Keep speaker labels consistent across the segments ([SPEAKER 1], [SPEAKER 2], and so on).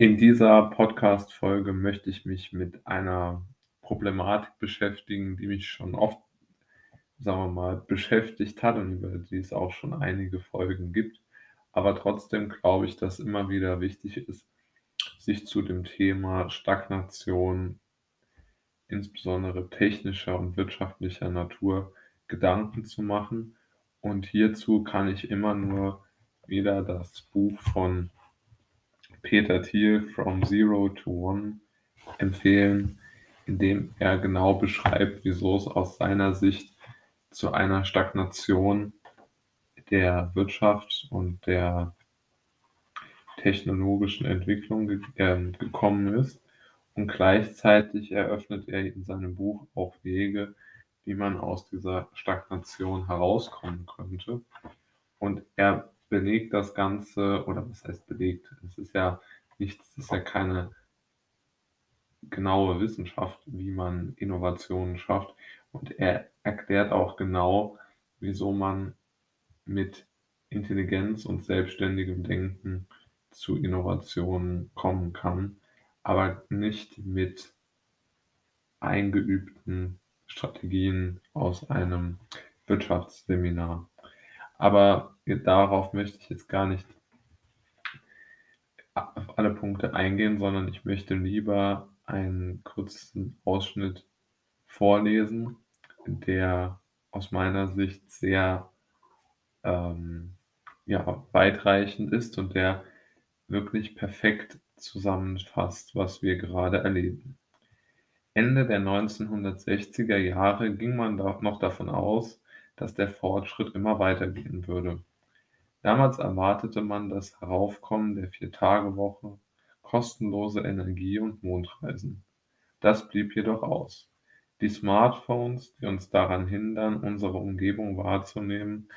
[SPEAKER 1] In dieser Podcast-Folge möchte ich mich mit einer Problematik beschäftigen, die mich schon oft, sagen wir mal, beschäftigt hat und über die es auch schon einige Folgen gibt. Aber trotzdem glaube ich, dass immer wieder wichtig ist, sich zu dem Thema Stagnation, insbesondere technischer und wirtschaftlicher Natur, Gedanken zu machen. Und hierzu kann ich immer nur wieder das Buch von Peter Thiel From Zero to One empfehlen, in dem er genau beschreibt, wieso es aus seiner Sicht zu einer Stagnation der Wirtschaft und der technologischen Entwicklung ge äh, gekommen ist. Und gleichzeitig eröffnet er in seinem Buch auch Wege, wie man aus dieser Stagnation herauskommen könnte. Und er belegt das Ganze, oder was heißt belegt? Es ist ja nichts, es ist ja keine genaue Wissenschaft, wie man Innovationen schafft. Und er erklärt auch genau, wieso man mit Intelligenz und selbstständigem Denken zu Innovationen kommen kann, aber nicht mit eingeübten Strategien aus einem Wirtschaftsseminar. Aber darauf möchte ich jetzt gar nicht auf alle Punkte eingehen, sondern ich möchte lieber einen kurzen Ausschnitt vorlesen, der aus meiner Sicht sehr ähm, ja, weitreichend ist und der wirklich perfekt zusammenfasst, was wir gerade erleben. Ende der 1960er Jahre ging man noch davon aus, dass der Fortschritt immer weitergehen würde. Damals erwartete man das Heraufkommen der Vier-Tage-Woche, kostenlose Energie und Mondreisen. Das blieb jedoch aus. Die Smartphones, die uns daran hindern, unsere Umgebung wahrzunehmen,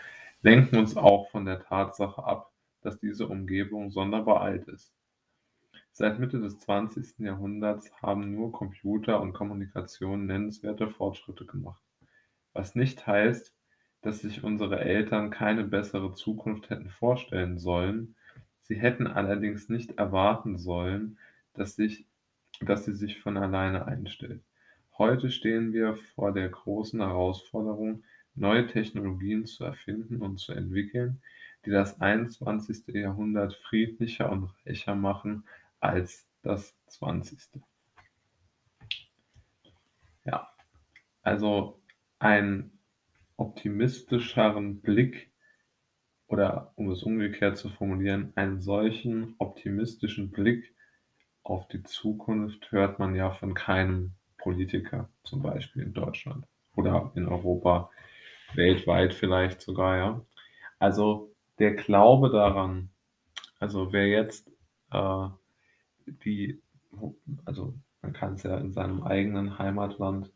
[SPEAKER 1] lenken uns auch von der Tatsache ab, dass diese Umgebung sonderbar alt ist. Seit Mitte des 20. Jahrhunderts haben nur Computer und Kommunikation nennenswerte Fortschritte gemacht, was nicht heißt, dass sich unsere Eltern keine bessere Zukunft hätten vorstellen sollen, sie hätten allerdings nicht erwarten sollen, dass, sich, dass sie sich von alleine einstellt. Heute stehen wir vor der großen Herausforderung, neue Technologien zu erfinden und zu entwickeln, die das 21. Jahrhundert friedlicher und reicher machen als das 20. Ja, also ein optimistischeren Blick oder um es umgekehrt zu formulieren, einen solchen optimistischen Blick auf die Zukunft hört man ja von keinem Politiker, zum Beispiel in Deutschland oder in Europa, weltweit vielleicht sogar, ja. Also der Glaube daran, also wer jetzt äh, die, also man kann es ja in seinem eigenen Heimatland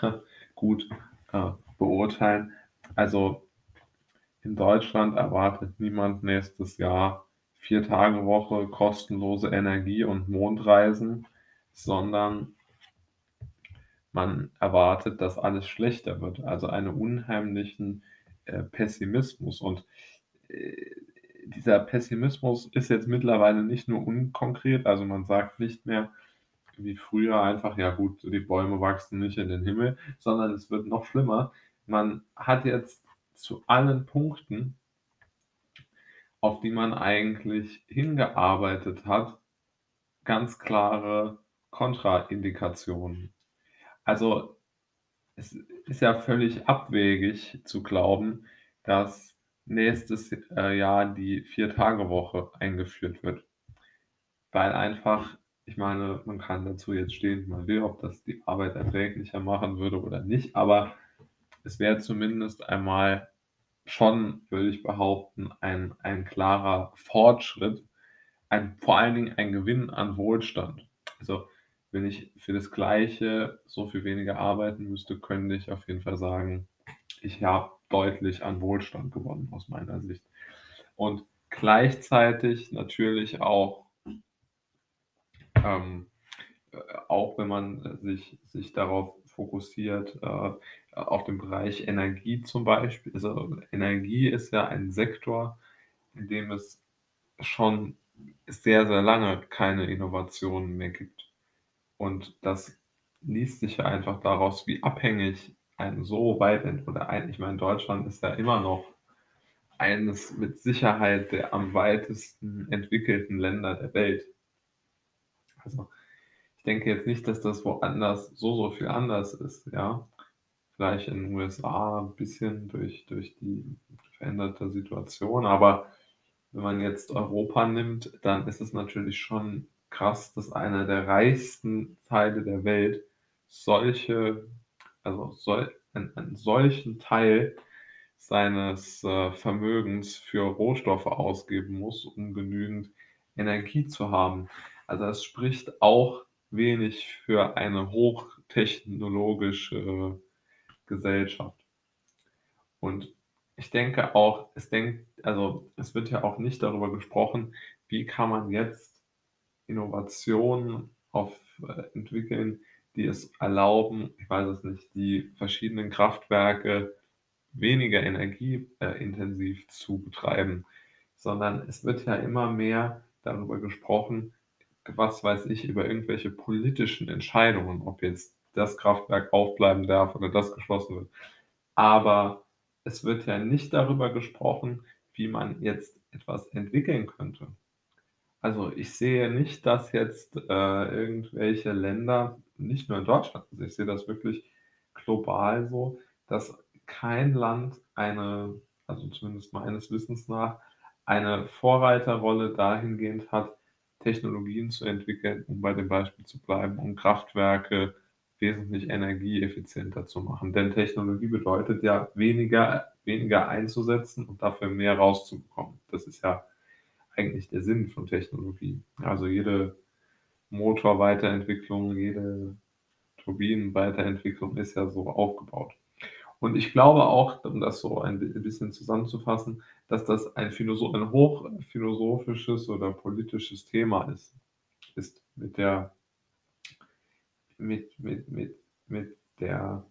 [SPEAKER 1] gut äh, beurteilen. Also in Deutschland erwartet niemand nächstes Jahr vier Tage Woche, kostenlose Energie und Mondreisen, sondern man erwartet, dass alles schlechter wird. Also einen unheimlichen äh, Pessimismus. Und äh, dieser Pessimismus ist jetzt mittlerweile nicht nur unkonkret, also man sagt nicht mehr, wie früher einfach, ja gut, die Bäume wachsen nicht in den Himmel, sondern es wird noch schlimmer man hat jetzt zu allen Punkten, auf die man eigentlich hingearbeitet hat, ganz klare Kontraindikationen. Also es ist ja völlig abwegig zu glauben, dass nächstes äh, Jahr die Vier-Tage-Woche eingeführt wird. Weil einfach, ich meine, man kann dazu jetzt stehen, man will, ob das die Arbeit erträglicher machen würde oder nicht, aber es wäre zumindest einmal schon, würde ich behaupten, ein, ein klarer Fortschritt, ein, vor allen Dingen ein Gewinn an Wohlstand. Also wenn ich für das Gleiche so viel weniger arbeiten müsste, könnte ich auf jeden Fall sagen, ich habe deutlich an Wohlstand gewonnen aus meiner Sicht. Und gleichzeitig natürlich auch, ähm, auch wenn man sich, sich darauf fokussiert, äh, auf dem Bereich Energie zum Beispiel. Also Energie ist ja ein Sektor, in dem es schon sehr, sehr lange keine Innovationen mehr gibt. Und das liest sich ja einfach daraus, wie abhängig ein so weit oder ein ich meine, Deutschland ist ja immer noch eines mit Sicherheit der am weitesten entwickelten Länder der Welt. Also, denke jetzt nicht, dass das woanders so, so viel anders ist, ja. Vielleicht in den USA 'n bisschen durch durch die veränderte Situation, aber wenn man jetzt Europa nimmt, dann ist es natürlich schon krass, dass einer der reichsten Teile der Welt solche also sol einen einen solchen Teil seines, äh, Vermögens für Rohstoffe ausgeben muss, um genügend Energie zu haben. Also, das spricht auch wenig für eine hochtechnologische Gesellschaft. Und ich denke auch es denkt also, es wird ja auch nicht darüber gesprochen, wie kann man jetzt Innovationen auf äh, entwickeln, die es erlauben, ich weiß es nicht, die verschiedenen Kraftwerke weniger energie äh, zu betreiben, sondern es wird ja immer mehr darüber gesprochen, was weiß ich, über irgendwelche politischen Entscheidungen, ob jetzt das Kraftwerk aufbleiben darf oder das geschlossen wird. Aber es wird ja nicht darüber gesprochen, wie man jetzt etwas entwickeln könnte. Also, ich sehe nicht, dass jetzt, äh, irgendwelche Länder, nicht nur in Deutschland, also ich sehe das wirklich global so, dass kein Land eine also zumindest meines Wissens nach, eine Vorreiterrolle dahingehend hat, Technologien zu entwickeln, um bei dem Beispiel zu bleiben, um Kraftwerke wesentlich energieeffizienter zu machen. Denn Technologie bedeutet ja, weniger weniger einzusetzen und dafür mehr rauszubekommen. Das ist ja eigentlich der Sinn von Technologie. Also, jede Motorweiterentwicklung, jede Turbinenweiterentwicklung ist ja so aufgebaut. Und ich glaube auch, um das so ein bi bisschen zusammenzufassen, dass das ein philosoph ein hochphilosophisches oder politisches Thema ist ist mit der mit mit mit mit der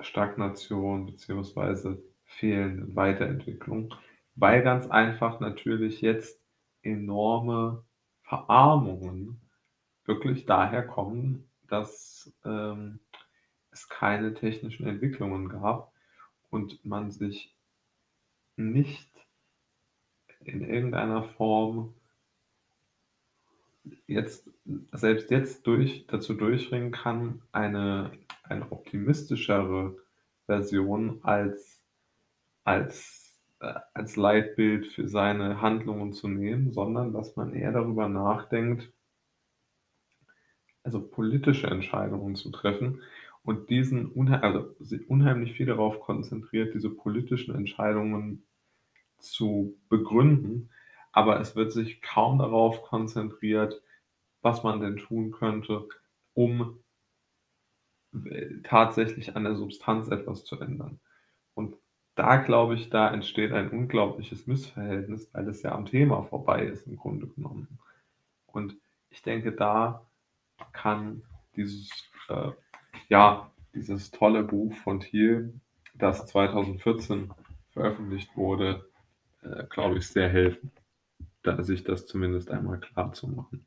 [SPEAKER 1] Stagnation beziehungsweise fehlenden Weiterentwicklung, weil ganz einfach natürlich jetzt enorme Verarmungen wirklich daher kommen, dass, ähm, es keine technischen Entwicklungen gab und man sich nicht in irgendeiner Form jetzt selbst jetzt durch dazu durchringen kann, eine eine optimistischere Version als als äh, als Leitbild für seine Handlungen zu nehmen, sondern dass man eher darüber nachdenkt also politische Entscheidungen zu treffen und diesen unhei also unheimlich viel darauf konzentriert, diese politischen Entscheidungen zu begründen, aber es wird sich kaum darauf konzentriert, was man denn tun könnte, um äh, tatsächlich an der Substanz etwas zu ändern. Und da glaube ich, da entsteht ein unglaubliches Missverhältnis, weil es ja am Thema vorbei ist im Grunde genommen. Und ich denke, da kann dieses, äh, ja, dieses tolle Buch von Thiel, das 2014 veröffentlicht wurde, äh, glaube ich, sehr helfen, da sich das zumindest einmal klarzumachen.